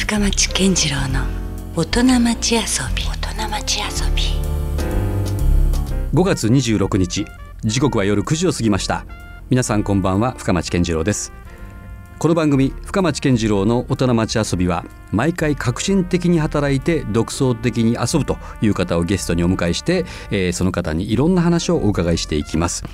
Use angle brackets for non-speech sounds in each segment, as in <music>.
深町健次郎の大人町遊び。大人町遊び。5月26日時刻は夜9時を過ぎました。皆さんこんばんは深町健次郎です。この番組深町健次郎の大人町遊びは毎回革新的に働いて独創的に遊ぶという方をゲストにお迎えして、えー、その方にいろんな話をお伺いしていきます。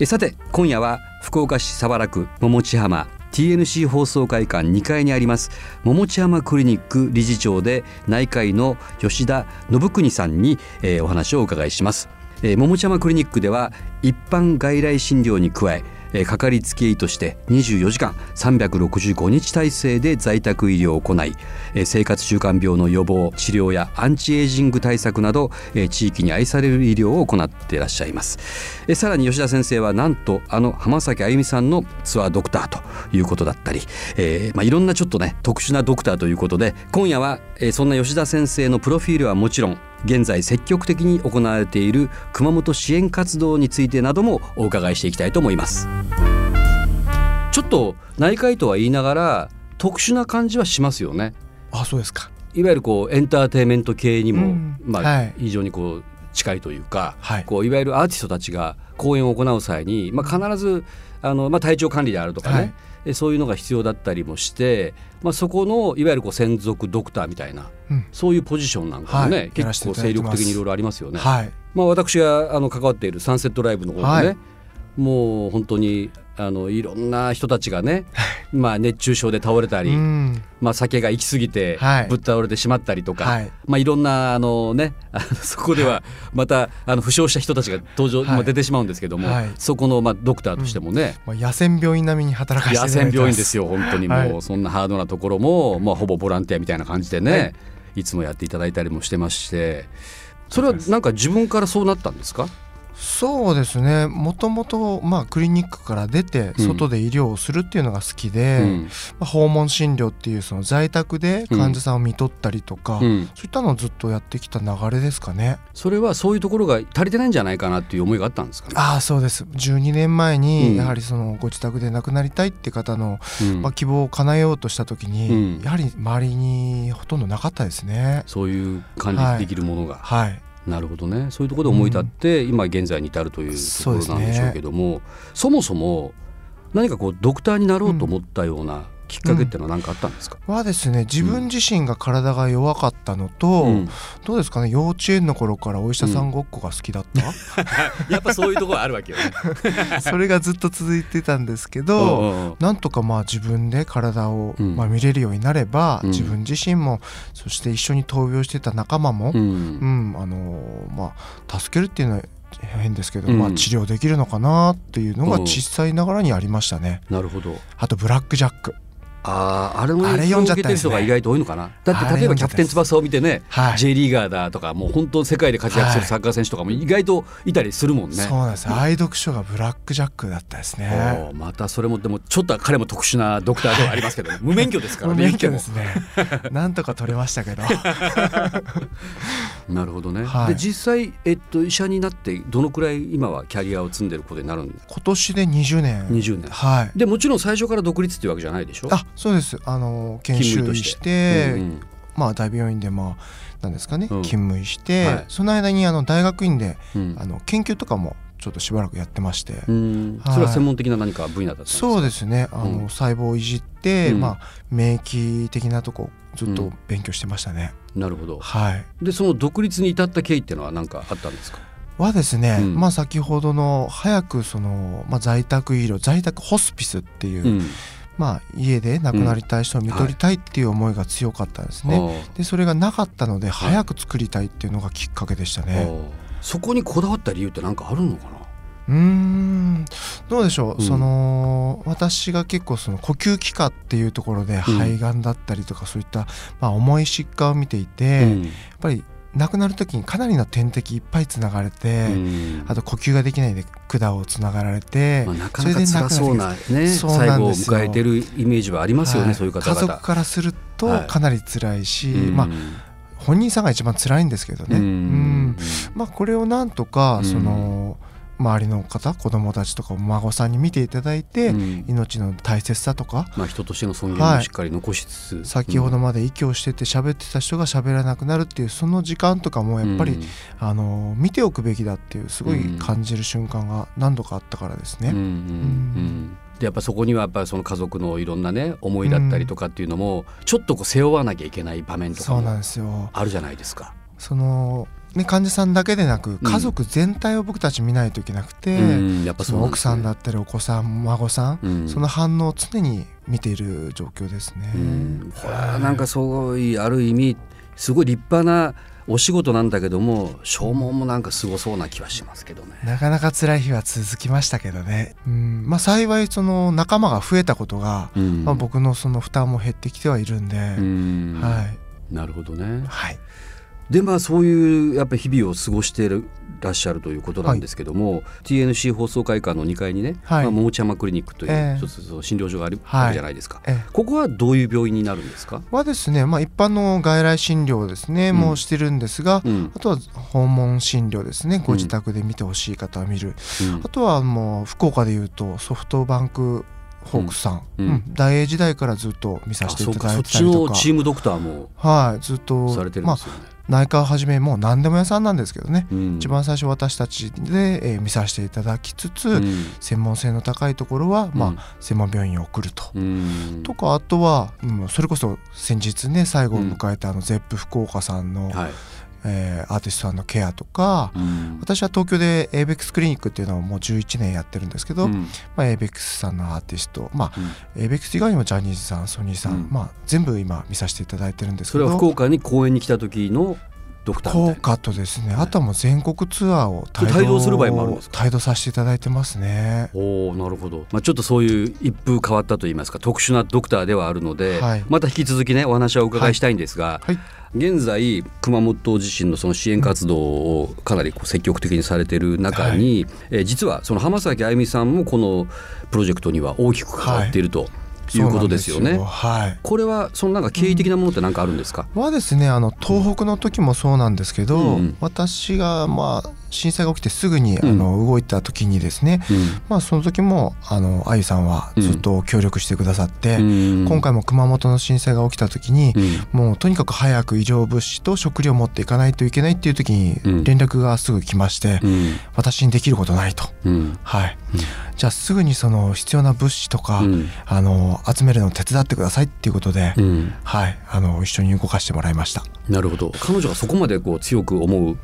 えさて今夜は福岡市早良区桃地浜 TNC 放送会館2階にあります桃地浜クリニック理事長で内科医の吉田信国さんに、えー、お話をお伺いします、えー、桃地浜クリニックでは一般外来診療に加ええかかりつけ医として24時間365日体制で在宅医療を行い、え生活習慣病の予防治療やアンチエイジング対策など、え地域に愛される医療を行っていらっしゃいます、えさらに吉田先生はなんとあの浜崎あゆみさんのツアードクターということだったり、えー、まあ、いろんなちょっとね特殊なドクターということで今夜は、えそんな吉田先生のプロフィールはもちろん現在積極的に行われている熊本支援活動についてなどもお伺いしていきたいと思います。ちょっと内科医とは言いながら特殊な感じはしますよね。あそうですか。いわゆるこうエンターテインメント系にも、うん、まあ、はい、非常にこう近いというか、はい、こういわゆるアーティストたちが公演を行う際に、まあ、必ずあの、まあ、体調管理であるとかね、はいそういうのが必要だったりもして、まあ、そこのいわゆるこう専属ドクターみたいな、うん、そういうポジションなんかもね、はい、結構精力的にいろいろありますよね。はい、まあ、私があの関わっているサンセットライブの方でね、はい、もう本当にあのいろんな人たちがね、まあ、熱中症で倒れたり、まあ、酒が行き過ぎてぶっ倒れてしまったりとか、はい、まあ、いろんなあの、ね、あのそこではまたあの負傷した人たちが登場、はい、まあ、出てしまうんですけども、はい、そこの、まあ、ドクターとしてもね、うん、野戦病院並みに働かせて野戦病院ですよ本当にもう、そんなハードなところも、まあ、ほぼボランティアみたいな感じでね、い、つもやっていただいたりもしてましてそれはなんか自分からそうなったんですか？そうですね。もともと、まあ、クリニックから出て外で医療をするっていうのが好きで、うん、まあ、訪問診療っていうその在宅で患者さんを見とったりとか、うん、そういったのをずっとやってきた流れですかね。それはそういうところが足りてないんじゃないかなっていう思いがあったんですかね？ああそうです。12年前にやはりそのご自宅で亡くなりたいって方の、うん、まあ、希望を叶えようとした時に、やはり周りにほとんどなかったですね。そういう管理できるものが。はい、はいなるほどね。そういうところで思い立って、うん、今現在に至るというところなんでしょうけどもそ、ね,、もそも何かこうドクターになろうと思ったようなきっかけってのは何かあったんですか、うん、はですね自分自身が体が弱かったのと、うん、どうですかね？幼稚園の頃からお医者さんごっこが好きだった、うん、<laughs> やっぱそういうところあるわけよね。<laughs> それがずっと続いてたんですけどなんとかまあ自分で体を、まあ、見れるようになれば、自分自身もそして一緒に闘病してた仲間も、うん。あのまあ、助けるっていうのは変ですけど、うん、まあ、治療できるのかなっていうのが小さいながらにありましたね。なるほど。あとブラック・ジャックあああれも影響を受けてる人が意外と多いのかな、だって例えばキャプテン翼を見てね、はい、J リーガーだとかもう本当世界で活躍するサッカー選手とかも意外といたりするもんね、そうなんです愛読書がブラック・ジャックだったですね。またそれもでもちょっと彼も特殊なドクターではありますけど、ね、<laughs> 無免許ですからね。無免許ですね。<laughs> なんとか取れましたけど <laughs> なるほどね、はい、で実際、えっと、医者になってどのくらい今はキャリアを積んでることになるんです今年で20年。20年。はい。でもちろん最初から独立っていうわけじゃないでしょ？あそうですあの研修医して、うんうん、まあ、大病院でまあなんですかね、うん、勤務して、はい、その間にあの大学院で、うん、あの研究とかもちょっとしばらくやってまして、はい、それは専門的な何か分野だったんですか？そうですね。あの、細胞をいじって、まあ、免疫的なとこずっと勉強してましたね。なるほど、はい、でその独立に至った経緯っていうのは何かあったんですか？はですね、うん、まあ先ほどの早くその、まあ、在宅医療在宅ホスピスっていう、うん。まあ、家で亡くなりたい人を見取りたいっていう思いが強かったですね、うんはい、でそれがなかったので早く作りたいっていうのがきっかけでしたね、はい、そこにこだわった理由って何かあるのかな？うん。どうでしょう、うん、その私が結構その呼吸器科っていうところで肺がんだったりとかそういった、まあ、重い疾患を見ていて、うん、やっぱり亡くなる時にかなりの点滴いっぱいつながれて、あと呼吸ができないで管をつながられて、まあ、なかなか辛そうなね最後を迎えてるイメージはありますよね、はい、そういう方々。家族からするとかなり辛いし、はい、まあ本人さんが一番辛いんですけどね、うん。まあ、これをなんとかその、周りの方子供たちとかお孫さんに見ていただいて、うん、命の大切さとか、まあ、人としての尊厳もしっかり残しつつ、はい、先ほどまで息をしてて喋ってた人が喋らなくなるっていうその時間とかもやっぱり、うん、あの見ておくべきだっていうすごい感じる瞬間が何度かあったからですね。でやっぱそこにはやっぱその家族のいろんなね思いだったりとかっていうのも、ちょっとこう背負わなきゃいけない場面とかもあるじゃないですか。そのね、患者さんだけでなく家族全体を僕たち見ないといけなくて、うんやっぱその奥さんだったりお子さん孫さん、うん、その反応を常に見ている状況ですね。うん、なんかすごいある意味すごい立派なお仕事なんだけども消耗もなんかすごそうな気はしますけどね。なかなか辛い日は続きましたけどね、うん。まあ、幸いその仲間が増えたことが、うん、まあ、僕のその負担も減ってきてはいるんで、ん。はい、なるほどね。はいでまあそういうやっぱ日々を過ごしてらっしゃるということなんですけども、はい、TNC 放送会館の2階にね、はい、まあ、桃ちゃまクリニックという一つ診療所があるわけじゃないですか、えー、ここはどういう病院になるんですか？はですね、まあ、一般の外来診療ですね、うん、もうしてるんですが、うん、あとは訪問診療ですねご自宅で見てほしい方は見る、うん、あとはもう福岡でいうとソフトバンクホークさん、うん。うん、大英時代からずっと見させていただいてたりとか。チームドクターもはいずっとされてるんですよね、まあ内科をはじめもう何でも屋さんなんですけどね、うん、一番最初私たちで、えー、見させていただきつつ、うん、専門性の高いところは、まあ、専門病院に送ると。とかあとは、うん、それこそ先日ね最後を迎えたあのゼップ福岡さんの、はいえー、アーティストさんのケアとか、うん、私は東京で ABEX クリニックっていうのをもう11年やってるんですけど、うん、まあ、ABEX さんのアーティスト、まあうん、ABEX 以外にもジャニーズさんソニーさん、うん、まあ、全部今見させていただいてるんですけどそれは福岡に公演に来た時のドクター福岡とですね、あとはもう全国ツアーを帯同する場合もあるんですか？帯同させていただいてますね。おなるほど、まあ、ちょっとそういう一風変わったといいますか特殊なドクターではあるので、はい、また引き続きねお話はお伺いしたいんですが、はい。はい現在熊本地震のその支援活動をかなりこう積極的にされている中に、はい、え実はその浜崎あゆみさんもこのプロジェクトには大きく関わっていると。はいいうことですよね。はい。これはそのなんか経緯的なものって何かあるんですか？うん、はですね、あの東北の時もそうなんですけど、うん、私がまあ震災が起きてすぐにあの動いた時にですね、うん、まあその時もあのあゆさんはずっと協力してくださって、うん、今回も熊本の震災が起きた時に、うん、もうとにかく早く医療物資と食料を持っていかないといけないっていう時に連絡がすぐ来まして、私にできることないと、はい、じゃあすぐにその必要な物資とか、あの集めるのを手伝ってくださいっていうことで、はい。あの一緒に動かしてもらいました。なるほど。彼女がそこまでこう強く思う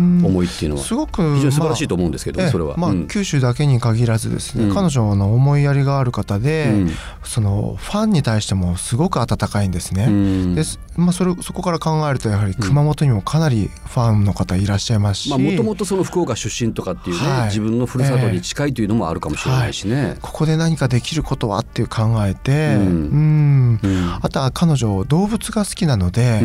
思いっていうのは。すごく非常に素晴らしいと思うんですけど、まあ、それは、まあ、九州だけに限らずですね、うん、彼女の思いやりがある方で、うん、そのファンに対してもすごく温かいんですね。うん、でまあ、それそこから考えるとやはり熊本にもかなりファンの方いらっしゃいますし。もともとその福岡出身とかっていうね、はい、自分のふるさとに近いというのもあるかもしれないしね、えーはい、ここで何かできることはっていう考えて、うん。あとは彼女動物が好きなので、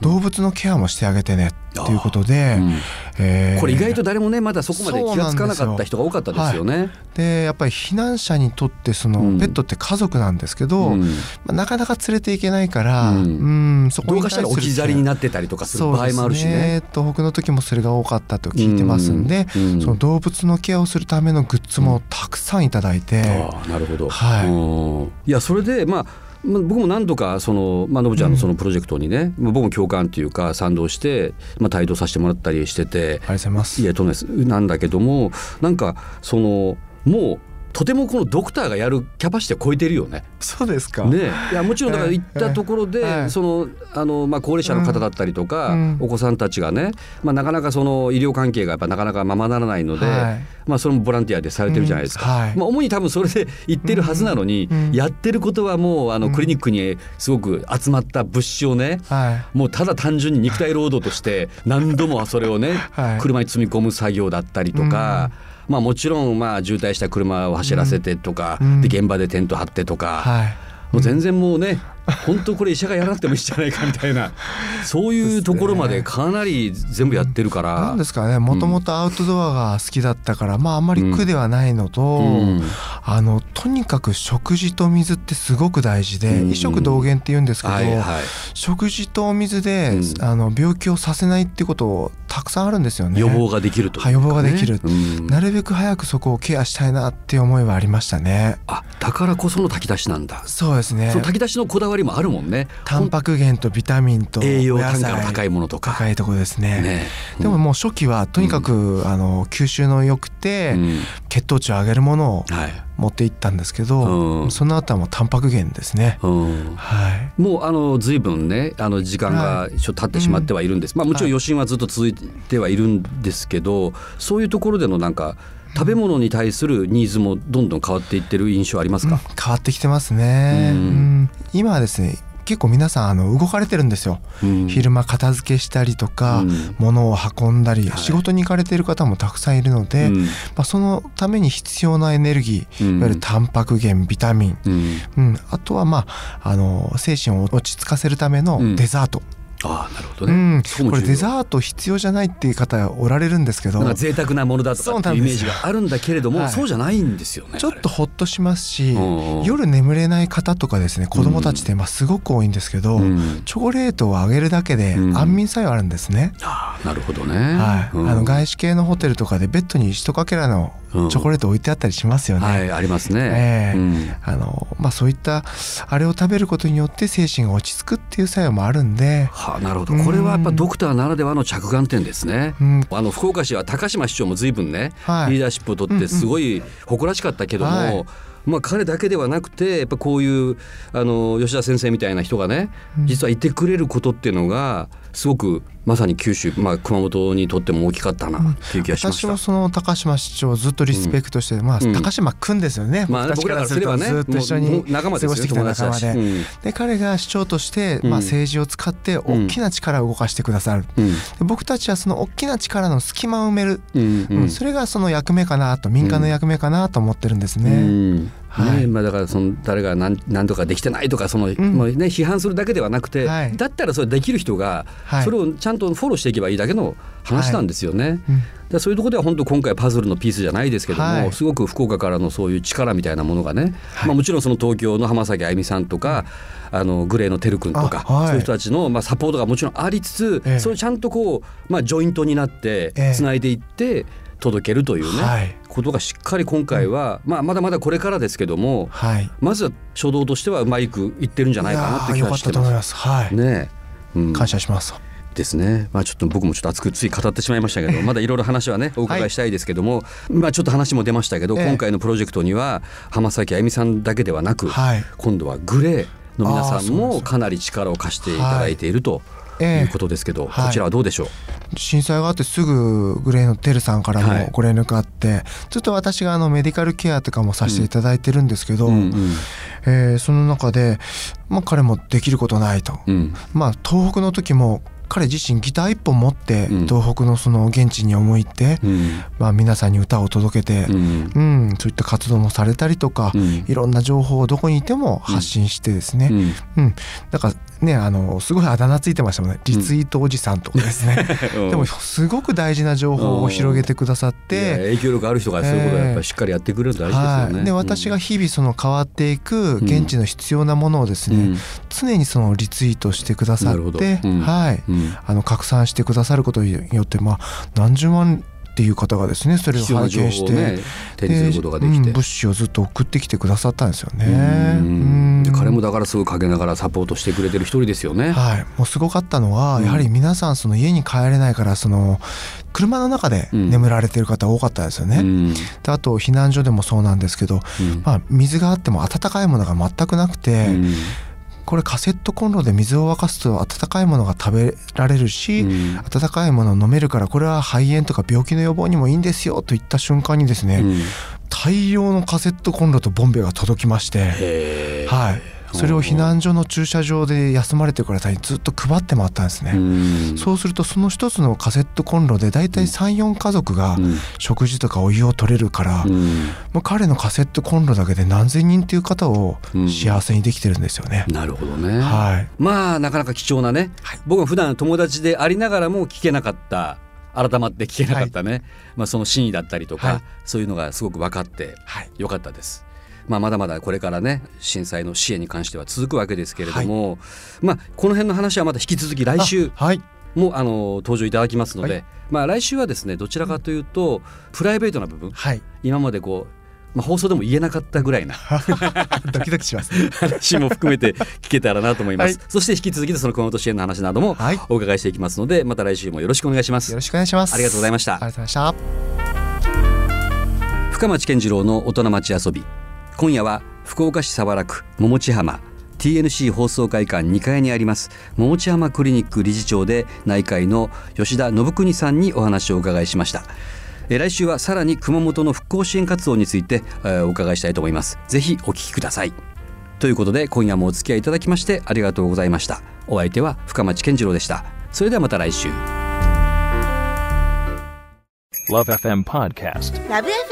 動物のケアもしてあげてねっていうことで、うん。えー、これ意外と誰もねまだそこまで気が付かなかった人が多かったですよね。で、はい、やっぱり避難者にとってその、ペットって家族なんですけど、うん、まあ、なかなか連れていけないから、うん、うんそこにどうかしたら置き去りになってたりとかする場合もあるしね。ね東北の時もそれが多かったと聞いてますんで、うんその動物のケアをするためのグッズもたくさんいただいて。あなるほど、はい、いやそれでまあまあ、僕も何度かその、まあのぶちゃんのそのプロジェクトにね、うん、僕も共感というか賛同して、まあ、帯同させてもらったりしててありがとうございます。いやとねなんだけどもなんかそのもうとてもこのドクターがやるキャパシティを超えてるよね。そうですか。ね、いやもちろんだから行ったところで、そのあのまあ高齢者の方だったりとか、お子さんたちがね、まあなかなかその医療関係がやっぱなかなかままならないので、まあそれもボランティアでされてるじゃないですか。まあ主に多分それで行ってるはずなのに、やってることはもうあのクリニックにすごく集まった物資をね、もうただ単純に肉体労働として何度もそれをね、<laughs> 車に積み込む作業だったりとか。まあ、もちろんまあ渋滞した車を走らせてとか、で現場でテント張ってとか、もう全然もうね本当これ医者がやらなくてもいいじゃないかみたいなそういうところまでかなり全部やってるから。なんですかね。もともとアウトドアが好きだったから、まああんまり苦ではないのと、うん、あのとにかく食事と水ってすごく大事で、うん、衣食同源って言うんですけど、はいはい、食事と水で、うん、あの病気をさせないってことをたくさんあるんですよね。予防ができると、ね、はい、予防ができる、うん、なるべく早くそこをケアしたいなって思いはありましたね。あだからこその炊き出しなんだ。そうですね。その炊き出しのこだわりもあるもんね。タンパク源とビタミンと栄養単価の高いものとか。高いところですね、ね。うん、でももう初期はとにかく、あの吸収の良くて、血糖値を上げるものを、はい。持っていったんですけど、うん、その後はもうタンパク源ですね、うん、はい、もうあの随分ねあの時間がちょっと経ってしまってはいるんです、はい、まあ、もちろん余震はずっと続いてはいるんですけど、そういうところでのなんか食べ物に対するニーズもどんどん変わっていってる印象ありますか、うん、変わってきてますね、今はですね結構皆さんあの動かれてるんですよ、うん、昼間片付けしたりとか、うん、物を運んだり、はい、仕事に行かれている方もたくさんいるので、うん、まあ、そのために必要なエネルギー、いわゆるタンパク源ビタミン、うん。あとはまああの精神を落ち着かせるためのデザート、あなるほどね、うん、これデザート必要じゃないっていう方おられるんですけどなん贅沢なものだとかっていうイメージがあるんだけれどもそう,、じゃないんですよねちょっとほっとしますし夜眠れない方とかですね子供たちってまあすごく多いんですけど、うん、チョコレートをあげるだけで安眠作用あるんですね、うん、あなるほどね、はい、あの外資系のホテルとかでベッドに一かけらのチョコレート置いてあったりしますよね。はい、ありますね。えーあのまあ、そういったあれを食べることによって精神が落ち着くっていう作用もあるんで。はあ、なるほど。これはやっぱドクターならではの着眼点ですね。うん、あの福岡市は高島市長も随分ね、はい、リーダーシップを取ってすごい誇らしかったけども。はいまあ、彼だけではなくてやっぱこういうあの吉田先生みたいな人がね実はいてくれることっていうのがすごくまさに九州、まあ、熊本にとっても大きかったなっていう気がしました、私もその高島市長をずっとリスペクトして、うん、まあ、高島君ですよね、まあ、僕らからすればねずっと一緒に過ごしてきた仲間で。うん、で彼が市長として、まあ、政治を使って大きな力を動かしてくださる、うん、僕たちはその大きな力の隙間を埋める、うん。それがその役目かなと民間の役目かなと思ってるんですね。はい、ねまあ、だからその誰が何何とかできてないとかその、うん、もうね、批判するだけではなくて、はい、だったらそれできる人がそれをちゃんとフォローしていけばいいだけの話なんですよね。はい。うん、そういうところでは本当今回パズルのピースじゃないですけども、はい、すごく福岡からのそういう力みたいなものがね、まあ、もちろんその東京の浜崎あゆみさんとか、あのグレーのてるくんとか、そういう人たちの、まあ、サポートがもちろんありつつ、ええ、それをちゃんとこう、まあ、ジョイントになってつないでいって。届けるというね、はい、ことがしっかり今回は、うん、まあ、まだまだこれからですけども、はい、まずは初動としてはうまくいってるんじゃないかなって気がしてます。はい、ね、うん、感謝します。ですね、まあ、ちょっと僕もちょっと熱くつい語ってしまいましたけどまだいろいろ話はねお伺いしたいですけども、はい、まあ、ちょっと話も出ましたけど、今回のプロジェクトには浜崎あゆみさんだけではなく、はい、今度はグレーの皆さんもかなり力を貸していただいていると。いうことですけど、こちらはどうでしょう？震災があってすぐグレーのてるさんからもご連絡あって、はい、ずっと私があのメディカルケアとかもさせていただいてるんですけど、うんうん、えー、その中で、まあ、彼もできることないと、うん、まあ東北の時も彼自身ギター一本持って東北のその現地に思いって、うん、まあ、皆さんに歌を届けて、うん、うん、そういった活動もされたりとか、うん、いろんな情報をどこにいても発信してですね、うん。だからねあのすごいあだ名ついてましたもんね。リツイートおじさんとかですね、<laughs> でもすごく大事な情報を広げてくださって。影響力ある人がそういうことをやっぱりしっかりやってくれるの大事ですよね、はい、で私が日々その変わっていく現地の必要なものをですね、常にそのリツイートしてくださって、はい、あの拡散してくださることによってまあ何十万っていう方がですねそれを拝見して、ね、手にすることができて、物資をずっと送ってきてくださったんですよね。彼もだからすぐ陰ながらサポートしてくれてる一人ですよね。はい、もうすごかったのは、やはり皆さんその家に帰れないからその車の中で眠られてる方多かったですよね。うん、であと避難所でもそうなんですけど、うん、まあ水があっても温かいものが全くなくて。うんこれカセットコンロで水を沸かすと温かいものが食べられるし、うん、温かいものを飲めるからこれは肺炎とか病気の予防にもいいんですよといった瞬間にですね、うん、大量のカセットコンロとボンベが届きまして、はい、それを避難所の駐車場で休まれてる方にずっと配って回ったんですね、うそうするとその一つのカセットコンロで大体34家族が食事とかお湯を取れるから、もう彼のカセットコンロだけで何千人っていう方を幸せにできてるんですよね、なるほどね、はい、まあなかなか貴重なね、はい、僕は普段友達でありながらも聞けなかった改まって聞けなかったね、はい、まあ、その真意だったりとか、はい、そういうのがすごく分かってよかったです。まあ、まだまだこれからね震災の支援に関しては続くわけですけれども、はい、まあ、この辺の話はまた引き続き来週、はい、もあの登場いただきますので、はい、まあ来週はですねどちらかというと、うん、プライベートな部分、はい、今までこうまあ、放送でも言えなかったぐらいな <laughs> ドキドキします、ね、話も含めて聞けたらなと思います、はい、そして引き続きその熊本支援の話などもお伺いしていきますので、また来週もよろしくお願いします。よろしくお願いします。ありがとうございました。ありがとうございました。深町健次郎の大人町遊び今夜は福岡市早良区桃地浜 TNC 放送会館2階にあります桃地浜クリニック理事長で内科医の吉田信邦さんにお話をお伺いしました。来週はさらに熊本の復興支援活動についてお伺いしたいと思います。ぜひお聞きください。ということで今夜もお付き合いいただきましてありがとうございました。お相手は深町健次郎でした。それではまた来週。LoveFM Podcast LoveFM